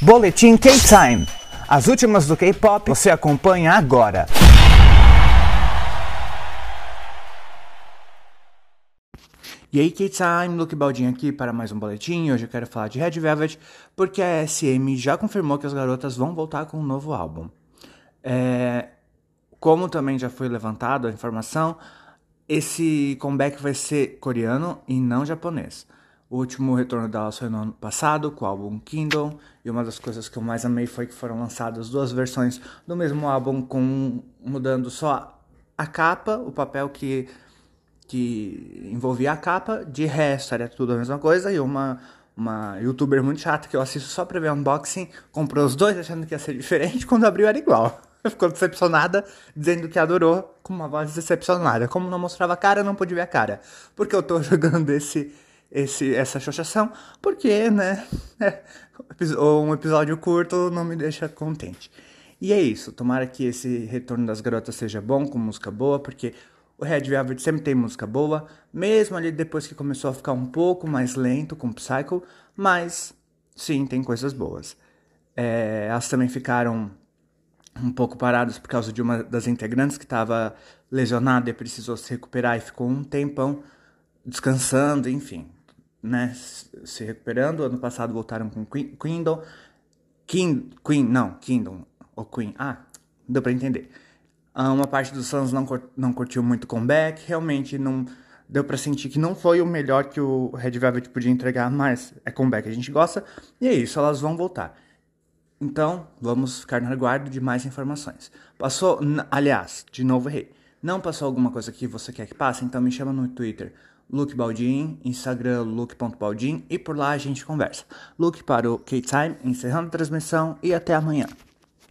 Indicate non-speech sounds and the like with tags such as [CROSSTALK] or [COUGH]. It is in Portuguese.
Boletim K-Time. As últimas do K-pop você acompanha agora. E aí, K-Time, Luke Baldinho aqui para mais um boletim. Hoje eu quero falar de Red Velvet porque a SM já confirmou que as garotas vão voltar com um novo álbum. É... Como também já foi levantado a informação, esse comeback vai ser coreano e não japonês. O último retorno delas foi no ano passado, com o álbum Kingdom, e uma das coisas que eu mais amei foi que foram lançadas duas versões do mesmo álbum, com mudando só a capa, o papel que, que envolvia a capa, de resto era tudo a mesma coisa, e uma, uma youtuber muito chata que eu assisto só pra ver unboxing, comprou os dois achando que ia ser diferente, quando abriu era igual. [LAUGHS] Ficou decepcionada, dizendo que adorou, com uma voz decepcionada. Como não mostrava a cara, não pude ver a cara. Porque eu tô [LAUGHS] jogando esse esse, essa associação, porque, né, [LAUGHS] um episódio curto não me deixa contente. E é isso, tomara que esse retorno das garotas seja bom, com música boa, porque o Red Velvet sempre tem música boa, mesmo ali depois que começou a ficar um pouco mais lento com Psycho, mas sim, tem coisas boas. É, elas também ficaram um pouco paradas por causa de uma das integrantes que estava lesionada e precisou se recuperar e ficou um tempão descansando, enfim né, se recuperando. Ano passado voltaram com Kingdom. King, Queen, não, Kingdom, ou Queen. Ah, deu pra entender. Ah, uma parte dos fãs não, não curtiu muito o comeback. Realmente não deu para sentir que não foi o melhor que o Red Velvet podia entregar, mas é comeback, a gente gosta. E é isso, elas vão voltar. Então, vamos ficar no aguardo de mais informações. Passou, aliás, de novo errei. Não passou alguma coisa que você quer que passe? Então me chama no Twitter Luke Baldin, Instagram luke.baldin e por lá a gente conversa. Luke para o K-Time, encerrando a transmissão e até amanhã.